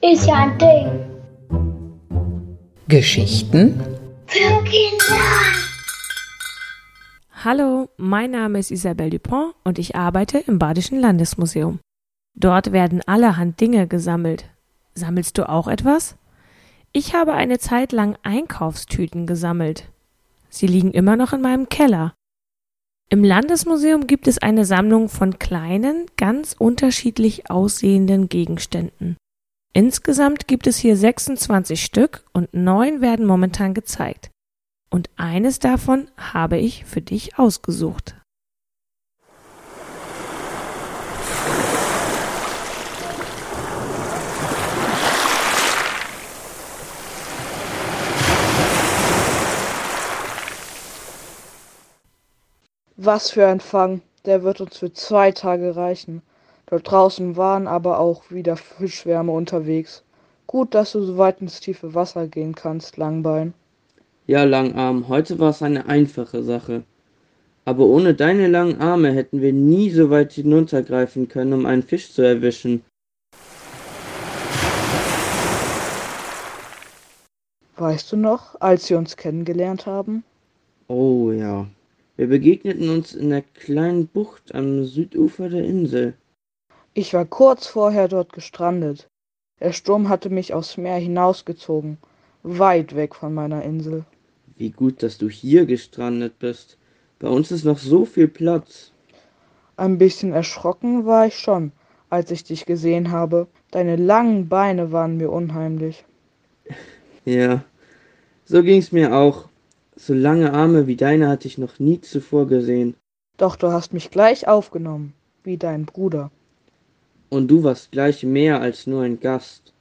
Ist ja ein Ding. Geschichten Für Kinder. Hallo, mein Name ist Isabelle Dupont und ich arbeite im Badischen Landesmuseum. Dort werden allerhand Dinge gesammelt. Sammelst du auch etwas? Ich habe eine Zeit lang Einkaufstüten gesammelt. Sie liegen immer noch in meinem Keller. Im Landesmuseum gibt es eine Sammlung von kleinen, ganz unterschiedlich aussehenden Gegenständen. Insgesamt gibt es hier 26 Stück und neun werden momentan gezeigt. Und eines davon habe ich für dich ausgesucht. Was für ein Fang. Der wird uns für zwei Tage reichen. Dort draußen waren aber auch wieder Fischschwärme unterwegs. Gut, dass du so weit ins tiefe Wasser gehen kannst, Langbein. Ja, Langarm, heute war es eine einfache Sache. Aber ohne deine langen Arme hätten wir nie so weit hinuntergreifen können, um einen Fisch zu erwischen. Weißt du noch, als wir uns kennengelernt haben? Oh ja. Wir begegneten uns in der kleinen Bucht am Südufer der Insel. Ich war kurz vorher dort gestrandet. Der Sturm hatte mich aufs Meer hinausgezogen, weit weg von meiner Insel. Wie gut, dass du hier gestrandet bist. Bei uns ist noch so viel Platz. Ein bisschen erschrocken war ich schon, als ich dich gesehen habe. Deine langen Beine waren mir unheimlich. Ja, so ging's mir auch. So lange Arme wie deine hatte ich noch nie zuvor gesehen. Doch du hast mich gleich aufgenommen, wie dein Bruder. Und du warst gleich mehr als nur ein Gast.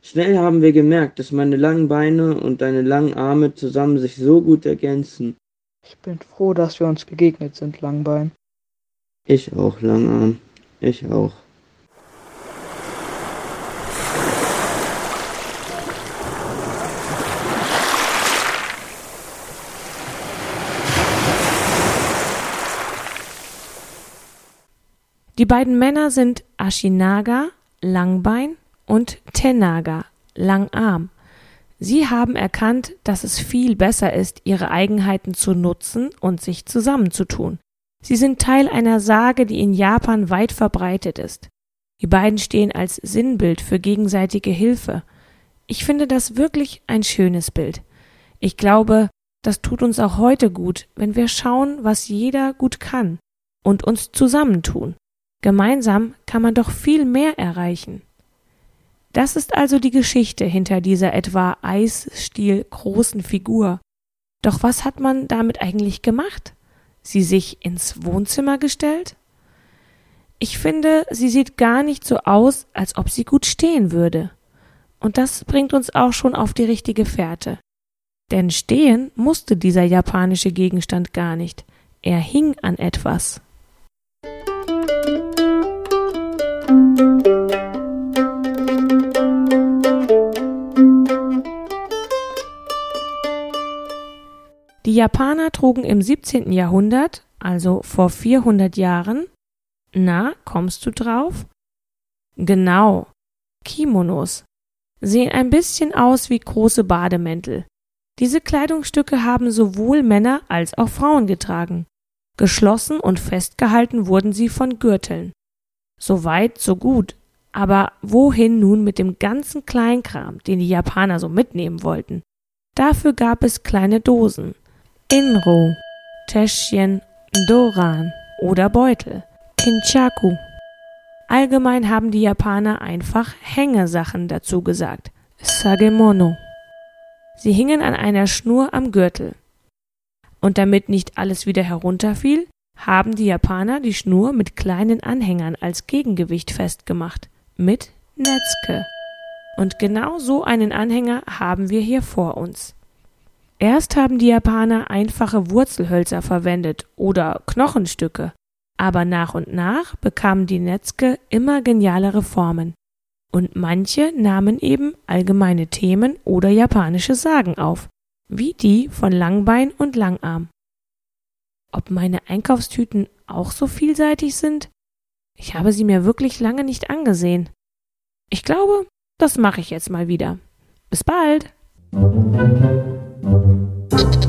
Schnell haben wir gemerkt, dass meine langen Beine und deine langen Arme zusammen sich so gut ergänzen. Ich bin froh, dass wir uns begegnet sind, Langbein. Ich auch, Langarm. Ich auch. Die beiden Männer sind Ashinaga, Langbein und Tenaga, Langarm. Sie haben erkannt, dass es viel besser ist, ihre Eigenheiten zu nutzen und sich zusammenzutun. Sie sind Teil einer Sage, die in Japan weit verbreitet ist. Die beiden stehen als Sinnbild für gegenseitige Hilfe. Ich finde das wirklich ein schönes Bild. Ich glaube, das tut uns auch heute gut, wenn wir schauen, was jeder gut kann und uns zusammentun. Gemeinsam kann man doch viel mehr erreichen. Das ist also die Geschichte hinter dieser etwa Eisstiel großen Figur. Doch was hat man damit eigentlich gemacht? Sie sich ins Wohnzimmer gestellt? Ich finde, sie sieht gar nicht so aus, als ob sie gut stehen würde. Und das bringt uns auch schon auf die richtige Fährte. Denn stehen musste dieser japanische Gegenstand gar nicht. Er hing an etwas. Die Japaner trugen im 17. Jahrhundert, also vor 400 Jahren, na, kommst du drauf? Genau, Kimonos. Sehen ein bisschen aus wie große Bademäntel. Diese Kleidungsstücke haben sowohl Männer als auch Frauen getragen. Geschlossen und festgehalten wurden sie von Gürteln. So weit, so gut. Aber wohin nun mit dem ganzen Kleinkram, den die Japaner so mitnehmen wollten? Dafür gab es kleine Dosen. Inro, Täschchen, Doran oder Beutel. Kinchaku. Allgemein haben die Japaner einfach Hängesachen dazu gesagt. Sagemono. Sie hingen an einer Schnur am Gürtel. Und damit nicht alles wieder herunterfiel, haben die Japaner die Schnur mit kleinen Anhängern als Gegengewicht festgemacht. Mit Netzke. Und genau so einen Anhänger haben wir hier vor uns. Erst haben die Japaner einfache Wurzelhölzer verwendet oder Knochenstücke, aber nach und nach bekamen die Netzke immer genialere Formen. Und manche nahmen eben allgemeine Themen oder japanische Sagen auf, wie die von Langbein und Langarm. ob meine Einkaufstüten auch so vielseitig sind? Ich habe sie mir wirklich lange nicht angesehen. Ich glaube, das mache ich jetzt mal wieder. Bis bald! Musik